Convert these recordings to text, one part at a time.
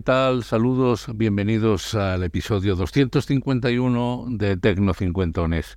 ¿qué tal? Saludos, bienvenidos al episodio 251 de Tecno Cincuentones.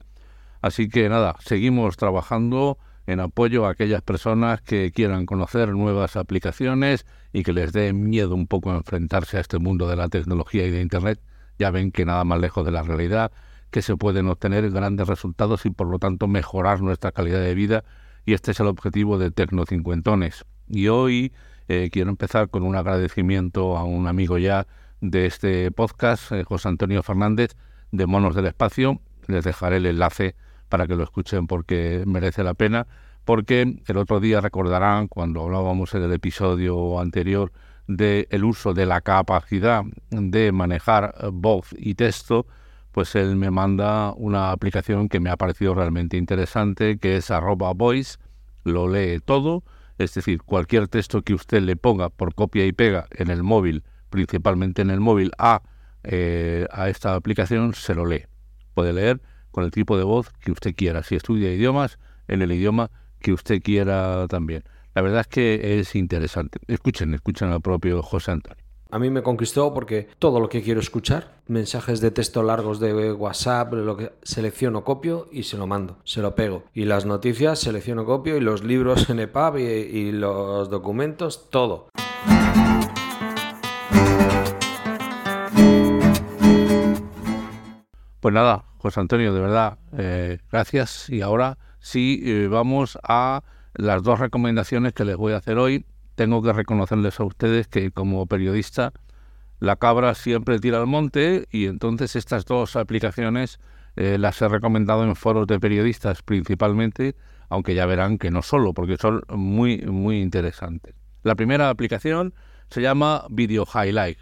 Así que nada, seguimos trabajando en apoyo a aquellas personas que quieran conocer nuevas aplicaciones y que les dé miedo un poco enfrentarse a este mundo de la tecnología y de Internet. Ya ven que nada más lejos de la realidad, que se pueden obtener grandes resultados y por lo tanto mejorar nuestra calidad de vida y este es el objetivo de Tecno Cincuentones. Y hoy eh, quiero empezar con un agradecimiento a un amigo ya de este podcast, eh, José Antonio Fernández, de Monos del Espacio. Les dejaré el enlace para que lo escuchen porque merece la pena. Porque el otro día recordarán cuando hablábamos en el episodio anterior del el uso de la capacidad de manejar voz y texto, pues él me manda una aplicación que me ha parecido realmente interesante, que es arroba voice, lo lee todo, es decir, cualquier texto que usted le ponga por copia y pega en el móvil, principalmente en el móvil, a, eh, a esta aplicación, se lo lee. Puede leer con el tipo de voz que usted quiera, si estudia idiomas, en el idioma que usted quiera también. La verdad es que es interesante. Escuchen, escuchen al propio José Antonio. A mí me conquistó porque todo lo que quiero escuchar, mensajes de texto largos de WhatsApp, lo selecciono, copio y se lo mando, se lo pego. Y las noticias selecciono, copio y los libros en EPUB y, y los documentos, todo. Pues nada, José Antonio, de verdad, eh, gracias. Y ahora sí eh, vamos a las dos recomendaciones que les voy a hacer hoy tengo que reconocerles a ustedes que como periodista la cabra siempre tira al monte y entonces estas dos aplicaciones eh, las he recomendado en foros de periodistas principalmente, aunque ya verán que no solo, porque son muy, muy interesantes. La primera aplicación se llama Video Highlight,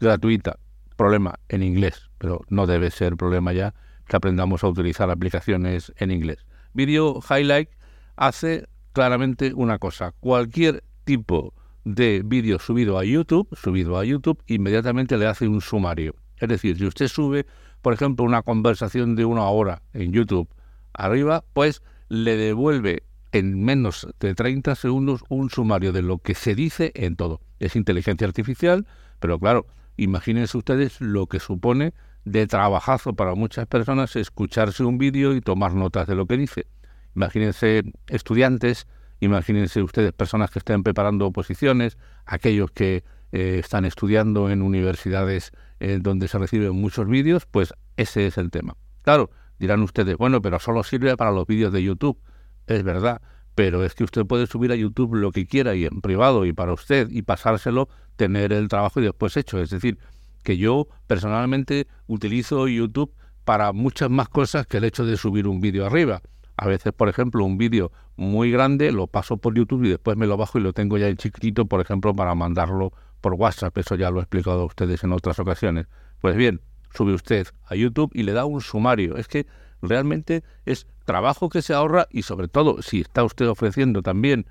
gratuita, problema en inglés, pero no debe ser problema ya que aprendamos a utilizar aplicaciones en inglés. Video Highlight hace claramente una cosa, cualquier tipo de vídeo subido a YouTube, subido a YouTube, inmediatamente le hace un sumario. Es decir, si usted sube, por ejemplo, una conversación de una hora en YouTube arriba, pues le devuelve en menos de 30 segundos un sumario de lo que se dice en todo. Es inteligencia artificial, pero claro, imagínense ustedes lo que supone de trabajazo para muchas personas escucharse un vídeo y tomar notas de lo que dice. Imagínense estudiantes Imagínense ustedes personas que estén preparando oposiciones, aquellos que eh, están estudiando en universidades eh, donde se reciben muchos vídeos, pues ese es el tema. Claro, dirán ustedes, bueno, pero solo sirve para los vídeos de YouTube. Es verdad, pero es que usted puede subir a YouTube lo que quiera y en privado y para usted y pasárselo, tener el trabajo y después hecho. Es decir, que yo personalmente utilizo YouTube para muchas más cosas que el hecho de subir un vídeo arriba. A veces, por ejemplo, un vídeo muy grande lo paso por YouTube y después me lo bajo y lo tengo ya en chiquitito, por ejemplo, para mandarlo por WhatsApp. Eso ya lo he explicado a ustedes en otras ocasiones. Pues bien, sube usted a YouTube y le da un sumario. Es que realmente es trabajo que se ahorra y sobre todo si está usted ofreciendo también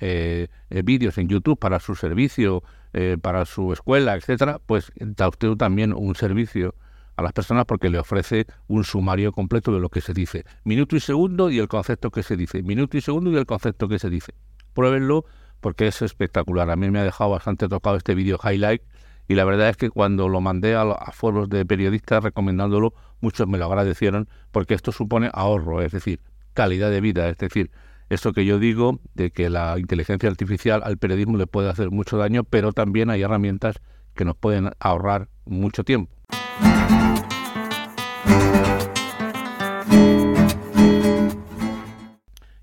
eh, eh, vídeos en YouTube para su servicio, eh, para su escuela, etcétera, pues da usted también un servicio a las personas porque le ofrece un sumario completo de lo que se dice. Minuto y segundo y el concepto que se dice. Minuto y segundo y el concepto que se dice. Pruébenlo porque es espectacular. A mí me ha dejado bastante tocado este vídeo highlight y la verdad es que cuando lo mandé a, a, foros de periodistas recomendándolo, muchos me lo agradecieron porque esto supone ahorro, es decir, calidad de vida, es decir, eso que yo digo de que la inteligencia artificial al periodismo le puede hacer mucho daño, pero también hay herramientas que nos pueden ahorrar mucho tiempo.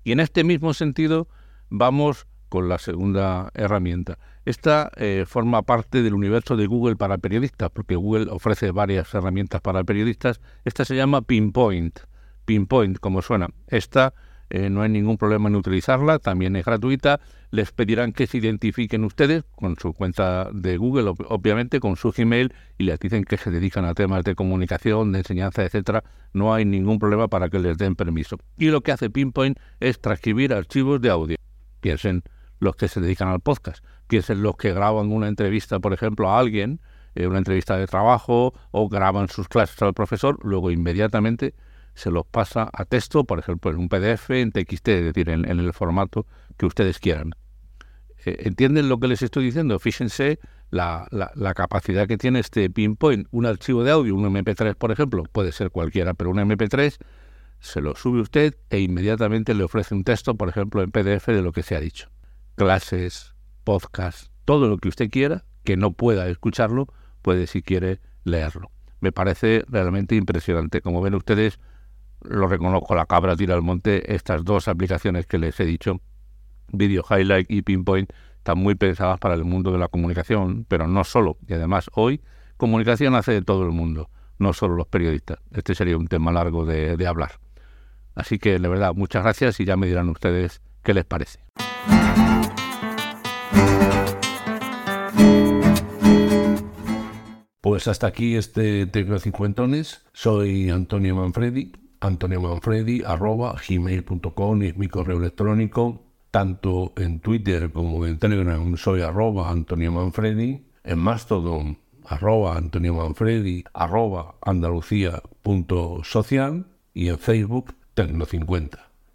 Y en este mismo sentido vamos con la segunda herramienta. Esta eh, forma parte del universo de Google para periodistas, porque Google ofrece varias herramientas para periodistas. Esta se llama Pinpoint. Pinpoint, como suena. Esta eh, no hay ningún problema en utilizarla, también es gratuita. Les pedirán que se identifiquen ustedes con su cuenta de Google, obviamente, con su Gmail, y les dicen que se dedican a temas de comunicación, de enseñanza, etcétera. No hay ningún problema para que les den permiso. Y lo que hace Pinpoint es transcribir archivos de audio. Piensen los que se dedican al podcast, piensen los que graban una entrevista, por ejemplo, a alguien, eh, una entrevista de trabajo, o graban sus clases al profesor, luego inmediatamente se los pasa a texto, por ejemplo, en un PDF, en TXT, es decir, en, el formato que ustedes quieran. Eh, ¿Entienden lo que les estoy diciendo? Fíjense la, la, capacidad que tiene este Pinpoint. Un archivo de audio, un MP3, por ejemplo, puede ser cualquiera, pero un MP3 se lo sube usted e inmediatamente le ofrece un texto, por ejemplo, en PDF de lo que se ha dicho. Clases, podcast, todo lo que usted quiera, que no pueda escucharlo, puede, si quiere, leerlo. Me parece realmente impresionante. Como ven ustedes, lo reconozco, la cabra tira al monte, estas dos aplicaciones que les he dicho, Video Highlight y Pinpoint, están muy pensadas para el mundo de la comunicación, pero no solo. Y además, hoy, comunicación hace de todo el mundo, no solo los periodistas. Este sería un tema largo de, de hablar. Así que, de verdad, muchas gracias y ya me dirán ustedes qué les parece. Pues hasta aquí este Tecno Cincuentones. Soy Antonio Manfredi, Antonio Manfredi, arroba gmail.com es mi correo electrónico. Tanto en Twitter como en Telegram soy arroba Antonio Manfredi. En Mastodon, arroba Antonio Manfredi, arroba andalucía.social y en Facebook Tecno50.